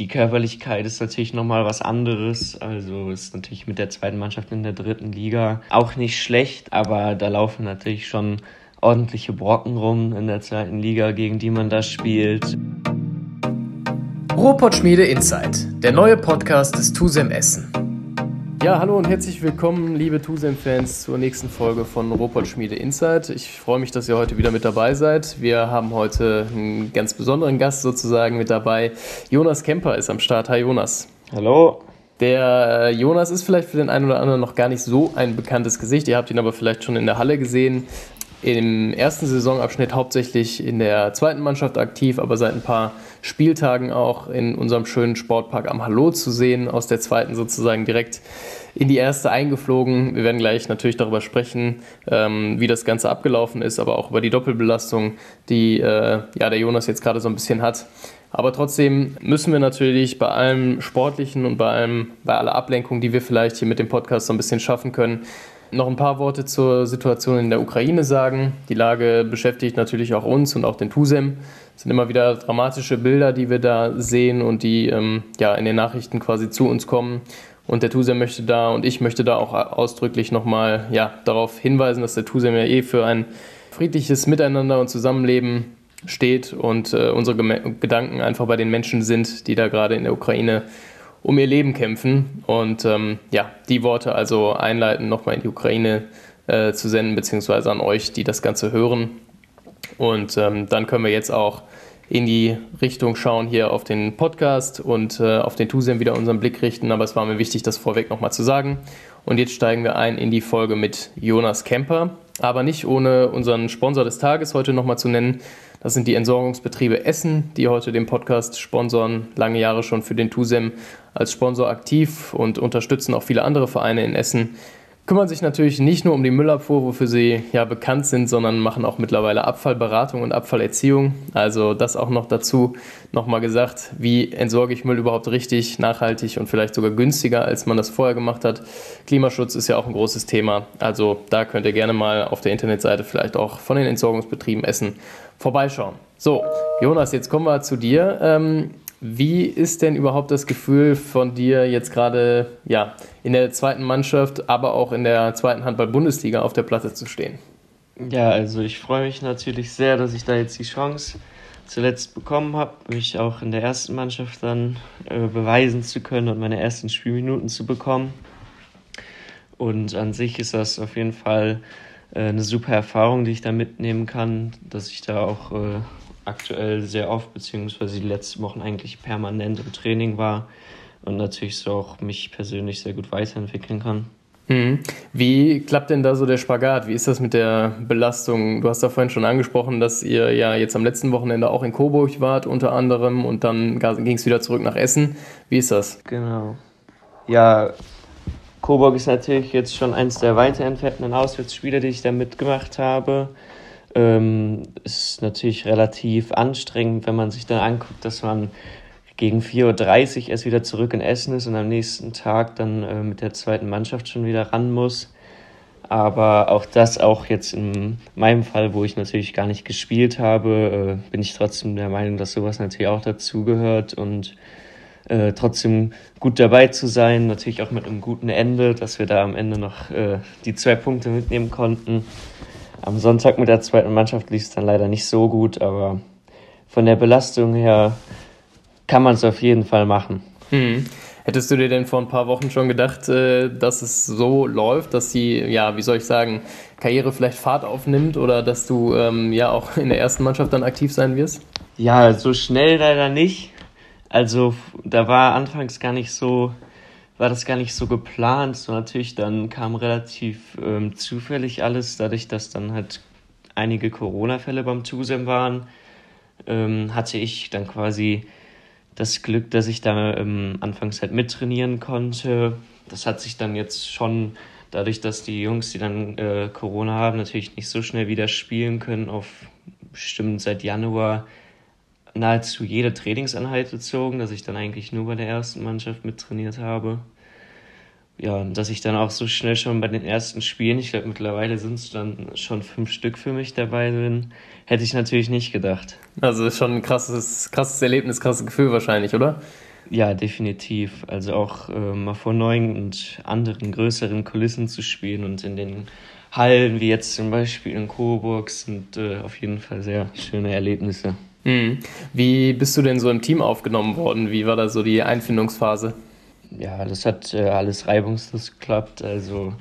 die Körperlichkeit ist natürlich nochmal was anderes. Also ist natürlich mit der zweiten Mannschaft in der dritten Liga auch nicht schlecht, aber da laufen natürlich schon ordentliche Brocken rum in der zweiten Liga, gegen die man da spielt. Ruhrpott Schmiede Insight, der neue Podcast des TUSEM Essen. Ja, hallo und herzlich willkommen, liebe TUSEM-Fans, zur nächsten Folge von Robot Schmiede Insight. Ich freue mich, dass ihr heute wieder mit dabei seid. Wir haben heute einen ganz besonderen Gast sozusagen mit dabei. Jonas Kemper ist am Start. Hi Jonas. Hallo. Der äh, Jonas ist vielleicht für den einen oder anderen noch gar nicht so ein bekanntes Gesicht. Ihr habt ihn aber vielleicht schon in der Halle gesehen. Im ersten Saisonabschnitt hauptsächlich in der zweiten Mannschaft aktiv, aber seit ein paar Spieltagen auch in unserem schönen Sportpark am Hallo zu sehen, aus der zweiten sozusagen direkt in die erste eingeflogen. Wir werden gleich natürlich darüber sprechen, ähm, wie das Ganze abgelaufen ist, aber auch über die Doppelbelastung, die äh, ja, der Jonas jetzt gerade so ein bisschen hat. Aber trotzdem müssen wir natürlich bei allem Sportlichen und bei allem, bei aller Ablenkung, die wir vielleicht hier mit dem Podcast so ein bisschen schaffen können, noch ein paar Worte zur Situation in der Ukraine sagen. Die Lage beschäftigt natürlich auch uns und auch den TUSEM. Es sind immer wieder dramatische Bilder, die wir da sehen und die ähm, ja, in den Nachrichten quasi zu uns kommen. Und der TUSEM möchte da und ich möchte da auch ausdrücklich nochmal ja, darauf hinweisen, dass der TUSEM ja eh für ein friedliches Miteinander und Zusammenleben steht und äh, unsere Gedanken einfach bei den Menschen sind, die da gerade in der Ukraine um ihr Leben kämpfen. Und ähm, ja, die Worte also einleiten, nochmal in die Ukraine äh, zu senden, beziehungsweise an euch, die das Ganze hören. Und ähm, dann können wir jetzt auch in die Richtung schauen hier auf den Podcast und äh, auf den Tusem wieder unseren Blick richten. Aber es war mir wichtig, das vorweg nochmal zu sagen. Und jetzt steigen wir ein in die Folge mit Jonas Kemper, aber nicht ohne unseren Sponsor des Tages heute nochmal zu nennen. Das sind die Entsorgungsbetriebe Essen, die heute den Podcast sponsoren, lange Jahre schon für den TUSEM als Sponsor aktiv und unterstützen auch viele andere Vereine in Essen kümmern sich natürlich nicht nur um die Müllabfuhr, wofür sie ja bekannt sind, sondern machen auch mittlerweile Abfallberatung und Abfallerziehung. Also das auch noch dazu nochmal gesagt, wie entsorge ich Müll überhaupt richtig, nachhaltig und vielleicht sogar günstiger, als man das vorher gemacht hat. Klimaschutz ist ja auch ein großes Thema. Also da könnt ihr gerne mal auf der Internetseite vielleicht auch von den Entsorgungsbetrieben Essen vorbeischauen. So, Jonas, jetzt kommen wir zu dir. Ähm, wie ist denn überhaupt das Gefühl von dir jetzt gerade ja, in der zweiten Mannschaft, aber auch in der zweiten Handball-Bundesliga auf der Platte zu stehen? Ja, also ich freue mich natürlich sehr, dass ich da jetzt die Chance zuletzt bekommen habe, mich auch in der ersten Mannschaft dann äh, beweisen zu können und meine ersten Spielminuten zu bekommen. Und an sich ist das auf jeden Fall äh, eine super Erfahrung, die ich da mitnehmen kann, dass ich da auch äh, aktuell sehr oft, beziehungsweise die letzten Wochen eigentlich permanent im Training war und natürlich so auch mich persönlich sehr gut weiterentwickeln kann. Mhm. Wie klappt denn da so der Spagat? Wie ist das mit der Belastung? Du hast da vorhin schon angesprochen, dass ihr ja jetzt am letzten Wochenende auch in Coburg wart, unter anderem, und dann ging es wieder zurück nach Essen. Wie ist das? Genau. Ja, Coburg ist natürlich jetzt schon eins der weiter entfernten Auswärtsspiele, die ich da mitgemacht habe. Ähm, ist natürlich relativ anstrengend, wenn man sich dann anguckt, dass man gegen 4.30 Uhr erst wieder zurück in Essen ist und am nächsten Tag dann äh, mit der zweiten Mannschaft schon wieder ran muss. Aber auch das, auch jetzt in meinem Fall, wo ich natürlich gar nicht gespielt habe, äh, bin ich trotzdem der Meinung, dass sowas natürlich auch dazugehört und äh, trotzdem gut dabei zu sein, natürlich auch mit einem guten Ende, dass wir da am Ende noch äh, die zwei Punkte mitnehmen konnten. Am Sonntag mit der zweiten Mannschaft lief es dann leider nicht so gut, aber von der Belastung her kann man es auf jeden Fall machen. Hm. Hättest du dir denn vor ein paar Wochen schon gedacht, äh, dass es so läuft, dass die, ja, wie soll ich sagen, Karriere vielleicht Fahrt aufnimmt oder dass du ähm, ja auch in der ersten Mannschaft dann aktiv sein wirst? Ja, so schnell leider nicht. Also da war anfangs gar nicht so war das gar nicht so geplant. So natürlich dann kam relativ ähm, zufällig alles, dadurch, dass dann halt einige Corona-Fälle beim TUSEM waren, ähm, hatte ich dann quasi das Glück, dass ich da ähm, anfangs halt mittrainieren konnte. Das hat sich dann jetzt schon dadurch, dass die Jungs, die dann äh, Corona haben, natürlich nicht so schnell wieder spielen können, auf bestimmt seit Januar nahezu jede Trainingseinheit bezogen, dass ich dann eigentlich nur bei der ersten Mannschaft mittrainiert habe. Ja, dass ich dann auch so schnell schon bei den ersten Spielen, ich glaube mittlerweile sind es dann schon fünf Stück für mich dabei bin, hätte ich natürlich nicht gedacht. Also schon ein krasses, krasses Erlebnis, krasses Gefühl wahrscheinlich, oder? Ja, definitiv. Also auch äh, mal vor neuen und anderen größeren Kulissen zu spielen und in den Hallen, wie jetzt zum Beispiel in Coburg, sind äh, auf jeden Fall sehr schöne Erlebnisse. Mhm. Wie bist du denn so im Team aufgenommen worden? Wie war da so die Einfindungsphase? Ja, das hat äh, alles reibungslos geklappt. Also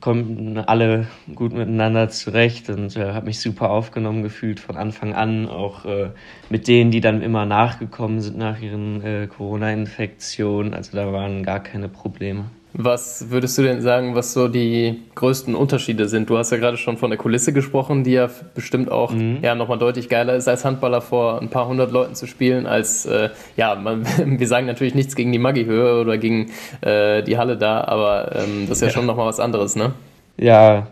kommen alle gut miteinander zurecht und äh, habe mich super aufgenommen gefühlt von Anfang an, auch äh, mit denen, die dann immer nachgekommen sind nach ihren äh, Corona-Infektionen. Also da waren gar keine Probleme. Was würdest du denn sagen, was so die größten Unterschiede sind? Du hast ja gerade schon von der Kulisse gesprochen, die ja bestimmt auch mhm. ja, nochmal deutlich geiler ist, als Handballer vor ein paar hundert Leuten zu spielen, als, äh, ja, man, wir sagen natürlich nichts gegen die Maggi-Höhe oder gegen äh, die Halle da, aber ähm, das ist ja, ja. schon nochmal was anderes, ne? Ja,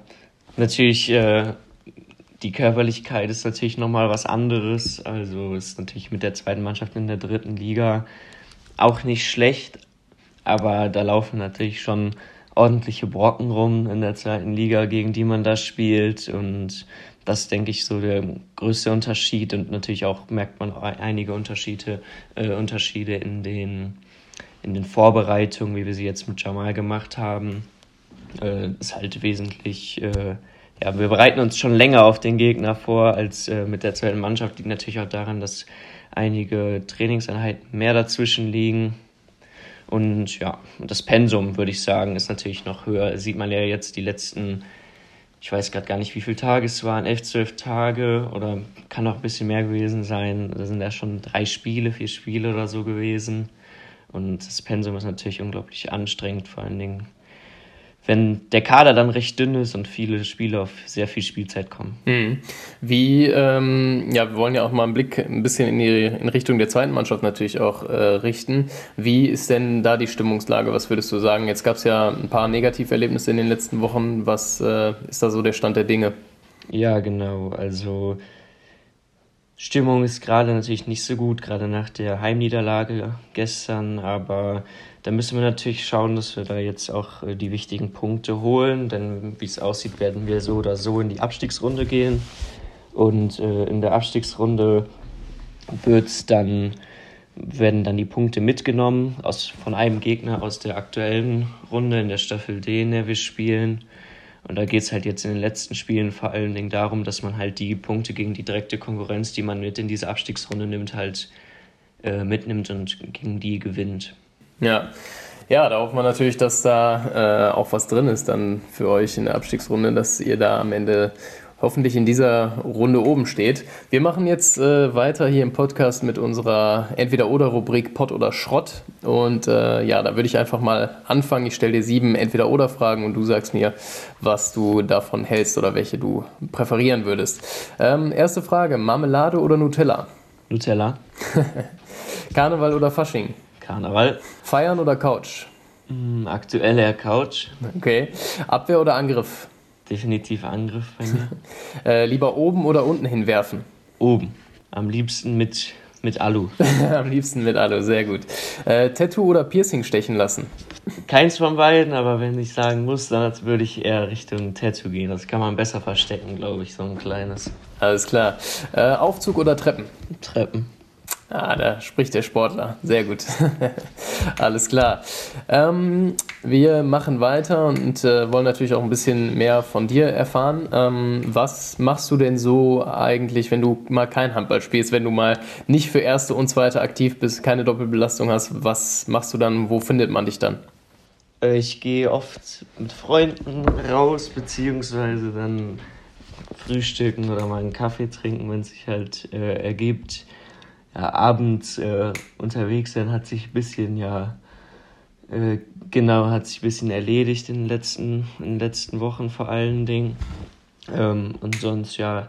natürlich, äh, die Körperlichkeit ist natürlich nochmal was anderes. Also ist natürlich mit der zweiten Mannschaft in der dritten Liga auch nicht schlecht, aber da laufen natürlich schon ordentliche Brocken rum in der zweiten Liga, gegen die man da spielt. Und das denke ich so der größte Unterschied. Und natürlich auch merkt man auch einige Unterschiede, äh, Unterschiede in den, in den Vorbereitungen, wie wir sie jetzt mit Jamal gemacht haben. Äh, ist halt wesentlich, äh, ja, wir bereiten uns schon länger auf den Gegner vor als äh, mit der zweiten Mannschaft. Liegt natürlich auch daran, dass einige Trainingseinheiten mehr dazwischen liegen und ja, das Pensum, würde ich sagen, ist natürlich noch höher. Sieht man ja jetzt die letzten, ich weiß gerade gar nicht, wie viele Tage es waren, elf, zwölf Tage oder kann auch ein bisschen mehr gewesen sein. Da sind ja schon drei Spiele, vier Spiele oder so gewesen. Und das Pensum ist natürlich unglaublich anstrengend, vor allen Dingen wenn der Kader dann recht dünn ist und viele Spiele auf sehr viel Spielzeit kommen. Mhm. Wie, ähm, ja, wir wollen ja auch mal einen Blick ein bisschen in, die, in Richtung der zweiten Mannschaft natürlich auch äh, richten. Wie ist denn da die Stimmungslage? Was würdest du sagen? Jetzt gab es ja ein paar Negativerlebnisse in den letzten Wochen. Was äh, ist da so der Stand der Dinge? Ja, genau. Also Stimmung ist gerade natürlich nicht so gut, gerade nach der Heimniederlage gestern, aber da müssen wir natürlich schauen, dass wir da jetzt auch äh, die wichtigen Punkte holen, denn wie es aussieht, werden wir so oder so in die Abstiegsrunde gehen. Und äh, in der Abstiegsrunde wird's dann, werden dann die Punkte mitgenommen aus, von einem Gegner aus der aktuellen Runde in der Staffel D, in der wir spielen. Und da geht es halt jetzt in den letzten Spielen vor allen Dingen darum, dass man halt die Punkte gegen die direkte Konkurrenz, die man mit in diese Abstiegsrunde nimmt, halt äh, mitnimmt und gegen die gewinnt. Ja. Ja, da hoffen wir natürlich, dass da äh, auch was drin ist dann für euch in der Abstiegsrunde, dass ihr da am Ende hoffentlich in dieser Runde oben steht. Wir machen jetzt äh, weiter hier im Podcast mit unserer Entweder-Oder-Rubrik Pott oder Schrott. Und äh, ja, da würde ich einfach mal anfangen. Ich stelle dir sieben Entweder-Oder-Fragen und du sagst mir, was du davon hältst oder welche du präferieren würdest. Ähm, erste Frage: Marmelade oder Nutella? Nutella. Karneval oder Fasching? Karneval. Feiern oder Couch? Mm, aktuell eher Couch. Okay. Abwehr oder Angriff? Definitiv Angriff bei mir. äh, lieber oben oder unten hinwerfen? Oben. Am liebsten mit, mit Alu. Am liebsten mit Alu, sehr gut. Äh, Tattoo oder Piercing stechen lassen? Keins von beiden, aber wenn ich sagen muss, dann würde ich eher Richtung Tattoo gehen. Das kann man besser verstecken, glaube ich, so ein kleines. Alles klar. Äh, Aufzug oder Treppen? Treppen. Ah, da spricht der Sportler. Sehr gut. Alles klar. Ähm, wir machen weiter und äh, wollen natürlich auch ein bisschen mehr von dir erfahren. Ähm, was machst du denn so eigentlich, wenn du mal kein Handball spielst, wenn du mal nicht für erste und zweite aktiv bist, keine Doppelbelastung hast? Was machst du dann? Wo findet man dich dann? Äh, ich gehe oft mit Freunden raus, beziehungsweise dann frühstücken oder mal einen Kaffee trinken, wenn es sich halt äh, ergibt ja, abends äh, unterwegs sein hat sich ein bisschen, ja, äh, genau, hat sich ein bisschen erledigt in den letzten, in den letzten Wochen vor allen Dingen. Ähm, und sonst, ja,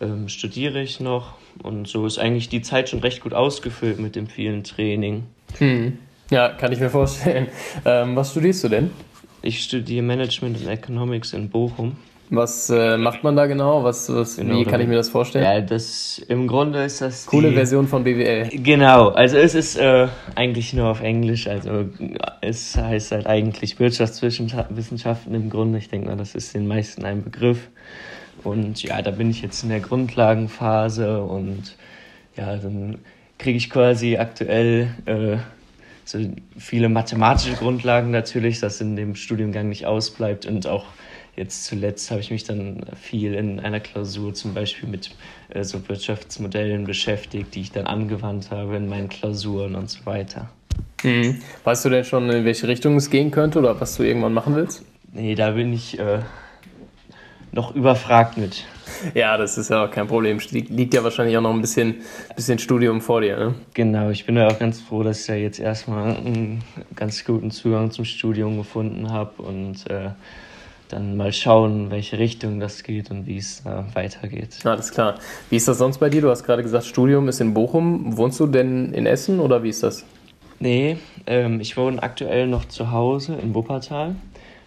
ähm, studiere ich noch und so ist eigentlich die Zeit schon recht gut ausgefüllt mit dem vielen Training. Hm. Ja, kann ich mir vorstellen. Ähm, was studierst du denn? Ich studiere Management and Economics in Bochum. Was äh, macht man da genau? Was, was genau, wie kann ich mir das vorstellen? Ja, das im Grunde ist das coole die, Version von BWL. Genau, also es ist äh, eigentlich nur auf Englisch, also es heißt halt eigentlich Wirtschaftswissenschaften im Grunde. Ich denke mal, das ist den meisten ein Begriff. Und ja, da bin ich jetzt in der Grundlagenphase und ja, dann kriege ich quasi aktuell äh, so viele mathematische Grundlagen natürlich, das in dem Studiengang nicht ausbleibt und auch jetzt zuletzt habe ich mich dann viel in einer Klausur zum Beispiel mit äh, so Wirtschaftsmodellen beschäftigt, die ich dann angewandt habe in meinen Klausuren und so weiter. Mhm. Weißt du denn schon, in welche Richtung es gehen könnte oder was du irgendwann machen willst? Nee, da bin ich äh, noch überfragt mit. Ja, das ist ja auch kein Problem. Liegt ja wahrscheinlich auch noch ein bisschen, bisschen Studium vor dir, ne? Genau, ich bin ja auch ganz froh, dass ich ja jetzt erstmal einen ganz guten Zugang zum Studium gefunden habe und äh, dann mal schauen, welche Richtung das geht und wie es äh, weitergeht. Alles klar. Wie ist das sonst bei dir? Du hast gerade gesagt, Studium ist in Bochum. Wohnst du denn in Essen oder wie ist das? Nee, ähm, ich wohne aktuell noch zu Hause in Wuppertal.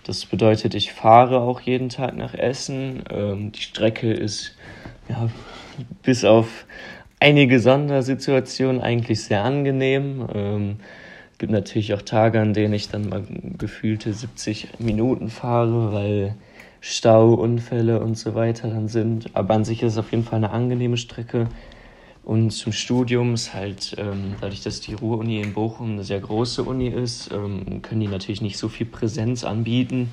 Das bedeutet, ich fahre auch jeden Tag nach Essen. Ähm, die Strecke ist ja, bis auf einige Sondersituationen eigentlich sehr angenehm. Ähm, gibt natürlich auch Tage, an denen ich dann mal gefühlte 70 Minuten fahre, weil Stau, Unfälle und so weiter dann sind. Aber an sich ist es auf jeden Fall eine angenehme Strecke. Und zum Studium ist halt, ähm, dadurch, dass die Ruhr-Uni in Bochum eine sehr große Uni ist, ähm, können die natürlich nicht so viel Präsenz anbieten.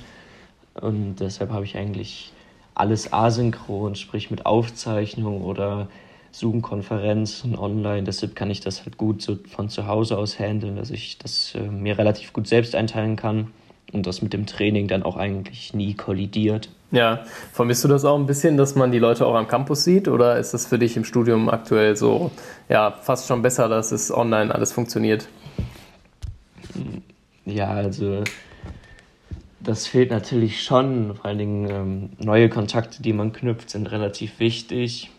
Und deshalb habe ich eigentlich alles asynchron, sprich mit Aufzeichnung oder Zoom-Konferenzen online. Deshalb kann ich das halt gut so von zu Hause aus handeln, dass ich das äh, mir relativ gut selbst einteilen kann und das mit dem Training dann auch eigentlich nie kollidiert. Ja, vermisst du das auch ein bisschen, dass man die Leute auch am Campus sieht oder ist das für dich im Studium aktuell so, ja, fast schon besser, dass es online alles funktioniert? Ja, also das fehlt natürlich schon. Vor allen Dingen ähm, neue Kontakte, die man knüpft, sind relativ wichtig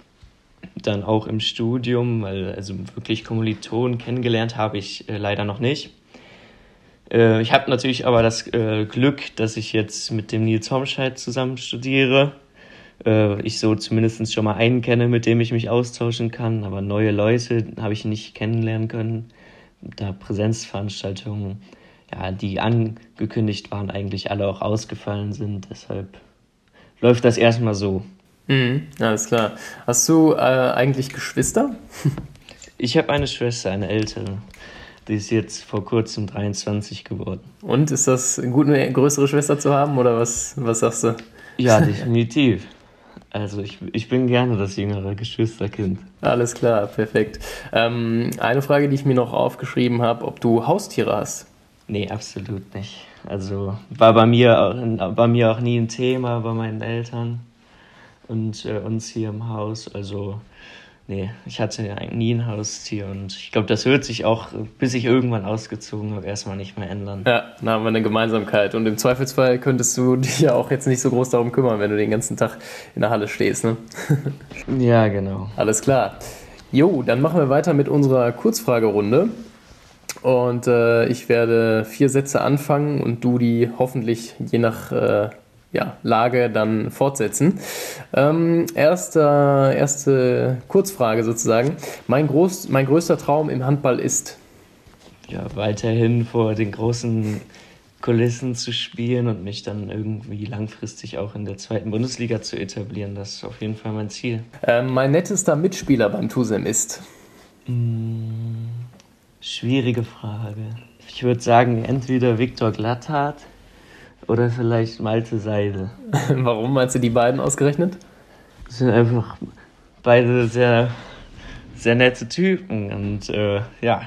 dann auch im Studium, weil also wirklich Kommilitonen kennengelernt habe ich äh, leider noch nicht. Äh, ich habe natürlich aber das äh, Glück, dass ich jetzt mit dem Nils Homscheid zusammen studiere. Äh, ich so zumindest schon mal einen kenne, mit dem ich mich austauschen kann, aber neue Leute habe ich nicht kennenlernen können. Da Präsenzveranstaltungen, ja, die angekündigt waren, eigentlich alle auch ausgefallen sind. Deshalb läuft das erstmal so. Mhm, alles klar. Hast du äh, eigentlich Geschwister? ich habe eine Schwester, eine ältere. Die ist jetzt vor kurzem 23 geworden. Und ist das gut, eine größere Schwester zu haben oder was, was sagst du? Ja, definitiv. Also ich, ich bin gerne das jüngere Geschwisterkind. Alles klar, perfekt. Ähm, eine Frage, die ich mir noch aufgeschrieben habe, ob du Haustiere hast. Nee, absolut nicht. Also war bei mir, auch, bei mir auch nie ein Thema bei meinen Eltern und äh, uns hier im Haus. Also, nee, ich hatte ja nie ein Haustier und ich glaube, das wird sich auch, bis ich irgendwann ausgezogen habe, erstmal nicht mehr ändern. Ja, dann haben wir eine Gemeinsamkeit. Und im Zweifelsfall könntest du dich ja auch jetzt nicht so groß darum kümmern, wenn du den ganzen Tag in der Halle stehst, ne? ja, genau. Alles klar. Jo, dann machen wir weiter mit unserer Kurzfragerunde. Und äh, ich werde vier Sätze anfangen und du die hoffentlich je nach äh, ja, Lage dann fortsetzen. Ähm, erste, erste Kurzfrage sozusagen. Mein, groß, mein größter Traum im Handball ist? Ja, weiterhin vor den großen Kulissen zu spielen und mich dann irgendwie langfristig auch in der zweiten Bundesliga zu etablieren. Das ist auf jeden Fall mein Ziel. Ähm, mein nettester Mitspieler beim Tusem ist? Hm, schwierige Frage. Ich würde sagen, entweder Viktor Glatthardt oder vielleicht Malte Seidel. Warum meinst du die beiden ausgerechnet? Das sind einfach beide sehr, sehr nette Typen und äh, ja,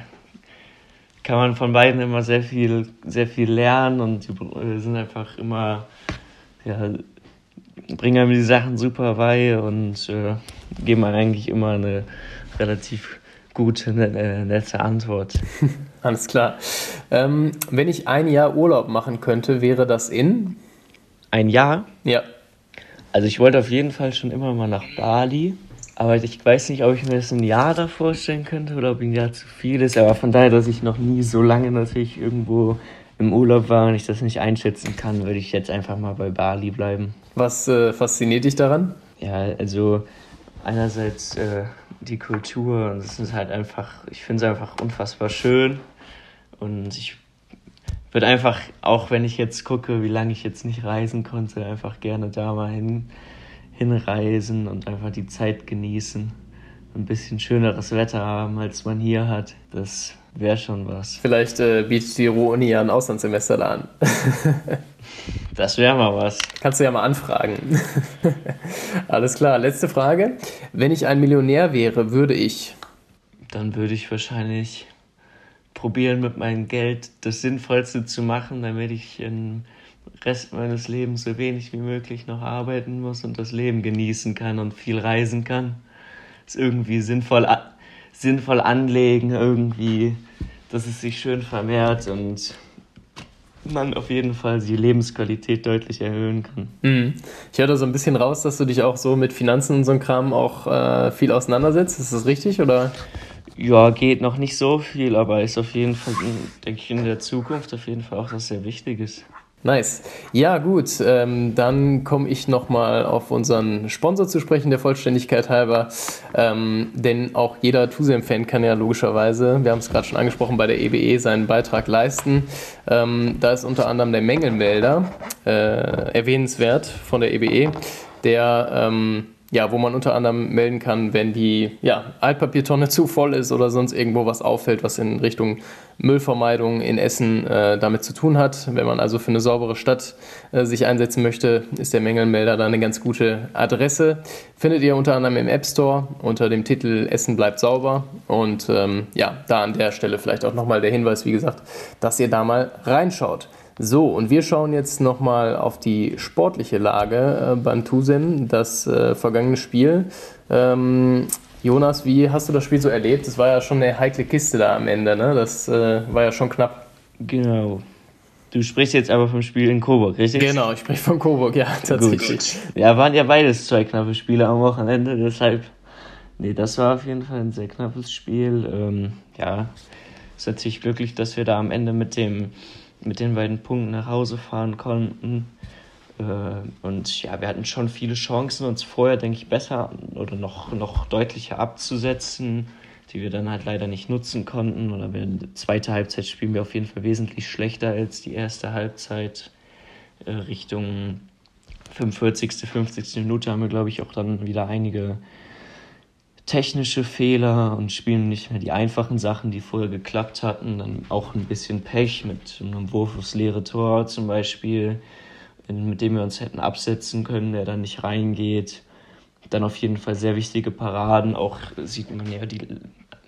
kann man von beiden immer sehr viel, sehr viel lernen und die sind einfach immer, ja, bringen einem die Sachen super bei und äh, geben einem eigentlich immer eine relativ gute, äh, nette Antwort. Alles klar. Ähm, wenn ich ein Jahr Urlaub machen könnte, wäre das in? Ein Jahr? Ja. Also ich wollte auf jeden Fall schon immer mal nach Bali, aber ich weiß nicht, ob ich mir das ein Jahr da vorstellen könnte oder ob ein Jahr zu viel ist. Aber von daher, dass ich noch nie so lange natürlich irgendwo im Urlaub war und ich das nicht einschätzen kann, würde ich jetzt einfach mal bei Bali bleiben. Was äh, fasziniert dich daran? Ja, also einerseits äh, die Kultur und es ist halt einfach, ich finde es einfach unfassbar schön und ich würde einfach, auch wenn ich jetzt gucke, wie lange ich jetzt nicht reisen konnte, einfach gerne da mal hin, hinreisen und einfach die Zeit genießen ein bisschen schöneres Wetter haben, als man hier hat. Das wäre schon was. Vielleicht äh, bietet die Ruhr-Uni ja ein Auslandssemester da an. das wäre mal was. Kannst du ja mal anfragen. Alles klar, letzte Frage. Wenn ich ein Millionär wäre, würde ich. Dann würde ich wahrscheinlich probieren, mit meinem Geld das Sinnvollste zu machen, damit ich im Rest meines Lebens so wenig wie möglich noch arbeiten muss und das Leben genießen kann und viel reisen kann. Es irgendwie sinnvoll, sinnvoll anlegen, irgendwie, dass es sich schön vermehrt und man auf jeden Fall die Lebensqualität deutlich erhöhen kann. Mhm. Ich höre da so ein bisschen raus, dass du dich auch so mit Finanzen und so einem Kram auch äh, viel auseinandersetzt. Ist das richtig oder? Ja, geht noch nicht so viel, aber ist auf jeden Fall, denke ich, in der Zukunft auf jeden Fall auch was sehr Wichtiges. Nice. Ja, gut. Ähm, dann komme ich nochmal auf unseren Sponsor zu sprechen, der Vollständigkeit halber. Ähm, denn auch jeder Tusem-Fan kann ja logischerweise, wir haben es gerade schon angesprochen, bei der EBE e seinen Beitrag leisten. Ähm, da ist unter anderem der Mängelmelder äh, erwähnenswert von der EBE, e, der ähm, ja, wo man unter anderem melden kann, wenn die ja, Altpapiertonne zu voll ist oder sonst irgendwo was auffällt, was in Richtung Müllvermeidung in Essen äh, damit zu tun hat. Wenn man also für eine saubere Stadt äh, sich einsetzen möchte, ist der Mängelmelder da eine ganz gute Adresse. Findet ihr unter anderem im App Store unter dem Titel Essen bleibt sauber. Und ähm, ja, da an der Stelle vielleicht auch nochmal der Hinweis, wie gesagt, dass ihr da mal reinschaut. So, und wir schauen jetzt nochmal auf die sportliche Lage äh, beim Tusem, das äh, vergangene Spiel. Ähm, Jonas, wie hast du das Spiel so erlebt? Das war ja schon eine heikle Kiste da am Ende, ne? Das äh, war ja schon knapp. Genau. Du sprichst jetzt aber vom Spiel in Coburg, richtig? Genau, ich spreche von Coburg, ja, tatsächlich. Gut. Ja, waren ja beides zwei knappe Spiele am Wochenende, deshalb. Nee, das war auf jeden Fall ein sehr knappes Spiel. Ähm, ja, ist natürlich glücklich, dass wir da am Ende mit dem mit den beiden Punkten nach Hause fahren konnten. Äh, und ja, wir hatten schon viele Chancen, uns vorher, denke ich, besser oder noch, noch deutlicher abzusetzen, die wir dann halt leider nicht nutzen konnten. Oder wir, die zweite Halbzeit spielen wir auf jeden Fall wesentlich schlechter als die erste Halbzeit. Äh, Richtung 45., 50. Minute haben wir, glaube ich, auch dann wieder einige technische Fehler und spielen nicht mehr die einfachen Sachen, die vorher geklappt hatten. Dann auch ein bisschen Pech mit einem Wurf aufs leere Tor zum Beispiel, mit dem wir uns hätten absetzen können, der dann nicht reingeht. Dann auf jeden Fall sehr wichtige Paraden. Auch sieht man ja die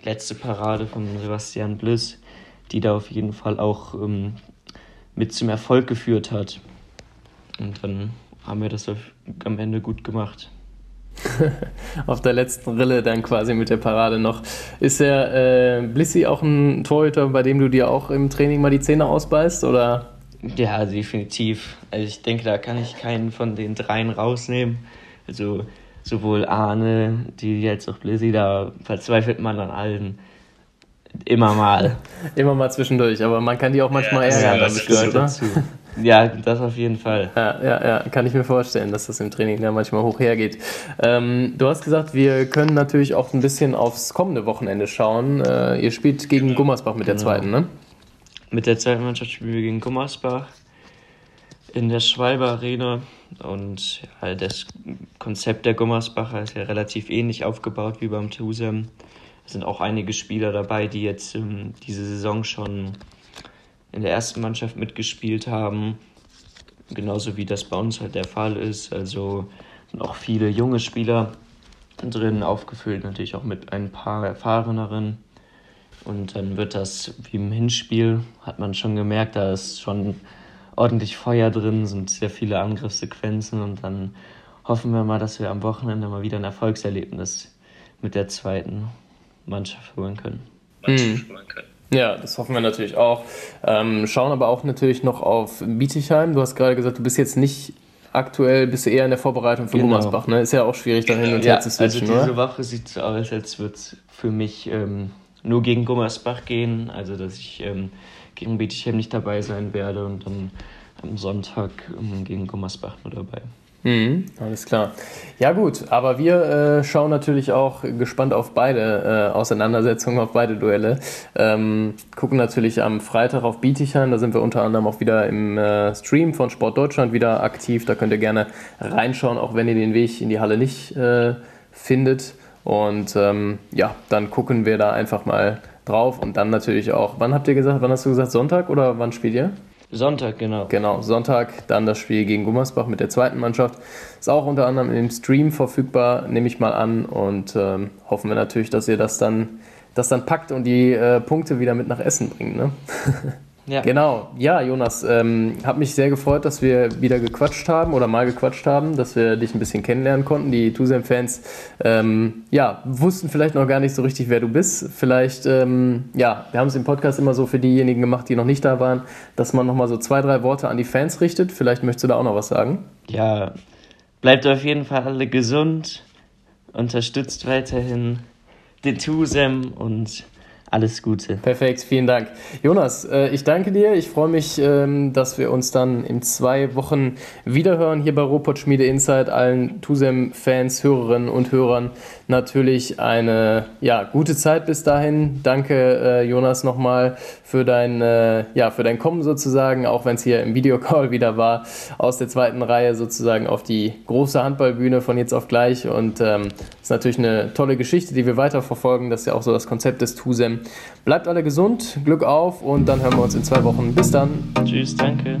letzte Parade von Sebastian Bliss, die da auf jeden Fall auch ähm, mit zum Erfolg geführt hat. Und dann haben wir das am Ende gut gemacht. auf der letzten Rille dann quasi mit der Parade noch. Ist der äh, Blissi auch ein Torhüter, bei dem du dir auch im Training mal die Zähne ausbeißt? Oder? Ja, definitiv. Also ich denke, da kann ich keinen von den dreien rausnehmen. Also sowohl Arne, die jetzt auch Blissi, da verzweifelt man an allen. Immer mal. Immer mal zwischendurch, aber man kann die auch manchmal ja, ärgern. Ja, das gehört dazu. Ja, das auf jeden Fall. Ja, ja, ja, kann ich mir vorstellen, dass das im Training ja manchmal hoch hergeht. Ähm, du hast gesagt, wir können natürlich auch ein bisschen aufs kommende Wochenende schauen. Äh, ihr spielt gegen Gummersbach mit der genau. zweiten, ne? Mit der zweiten Mannschaft spielen wir gegen Gummersbach in der Schwalbe Arena. Und ja, das Konzept der Gummersbacher ist ja relativ ähnlich aufgebaut wie beim Tusem. Es sind auch einige Spieler dabei, die jetzt ähm, diese Saison schon in der ersten Mannschaft mitgespielt haben. Genauso wie das bei uns halt der Fall ist. Also sind auch viele junge Spieler drin, aufgefüllt natürlich auch mit ein paar erfahreneren. Und dann wird das wie im Hinspiel, hat man schon gemerkt, da ist schon ordentlich Feuer drin, sind sehr viele Angriffssequenzen und dann hoffen wir mal, dass wir am Wochenende mal wieder ein Erfolgserlebnis mit der zweiten Mannschaft holen können. Mannschaft holen können. Ja, das hoffen wir natürlich auch. Ähm, schauen aber auch natürlich noch auf Bietigheim. Du hast gerade gesagt, du bist jetzt nicht aktuell, bist du eher in der Vorbereitung für genau. Gummersbach. Ne? Ist ja auch schwierig, da hin und her zu switchen, Also diese oder? Woche sieht so aus, als würde es für mich ähm, nur gegen Gummersbach gehen. Also, dass ich ähm, gegen Bietigheim nicht dabei sein werde und dann am Sonntag ähm, gegen Gummersbach nur dabei. Mhm, alles klar. Ja gut, aber wir äh, schauen natürlich auch gespannt auf beide äh, Auseinandersetzungen, auf beide Duelle. Ähm, gucken natürlich am Freitag auf Bietigheim, da sind wir unter anderem auch wieder im äh, Stream von Sport Deutschland wieder aktiv. Da könnt ihr gerne reinschauen, auch wenn ihr den Weg in die Halle nicht äh, findet. Und ähm, ja, dann gucken wir da einfach mal drauf und dann natürlich auch. Wann habt ihr gesagt, wann hast du gesagt, Sonntag oder wann spielt ihr? Sonntag, genau. Genau, Sonntag, dann das Spiel gegen Gummersbach mit der zweiten Mannschaft. Ist auch unter anderem im Stream verfügbar, nehme ich mal an. Und ähm, hoffen wir natürlich, dass ihr das dann, das dann packt und die äh, Punkte wieder mit nach Essen bringt. Ne? Ja. Genau, ja, Jonas, ähm, hat mich sehr gefreut, dass wir wieder gequatscht haben oder mal gequatscht haben, dass wir dich ein bisschen kennenlernen konnten. Die Tusem-Fans, ähm, ja, wussten vielleicht noch gar nicht so richtig, wer du bist. Vielleicht, ähm, ja, wir haben es im Podcast immer so für diejenigen gemacht, die noch nicht da waren, dass man nochmal so zwei, drei Worte an die Fans richtet. Vielleicht möchtest du da auch noch was sagen? Ja, bleibt auf jeden Fall alle gesund, unterstützt weiterhin den Tusem und alles Gute. Perfekt, vielen Dank. Jonas, äh, ich danke dir. Ich freue mich, ähm, dass wir uns dann in zwei Wochen wiederhören hier bei Robot Schmiede Insight. Allen Tusem-Fans, Hörerinnen und Hörern natürlich eine ja, gute Zeit bis dahin. Danke, äh, Jonas, nochmal für dein, äh, ja, für dein Kommen sozusagen, auch wenn es hier im Videocall wieder war, aus der zweiten Reihe sozusagen auf die große Handballbühne von jetzt auf gleich. Und ähm, ist natürlich eine tolle Geschichte, die wir weiterverfolgen. Das ist ja auch so das Konzept des Tusem Bleibt alle gesund, Glück auf und dann hören wir uns in zwei Wochen. Bis dann. Tschüss, danke.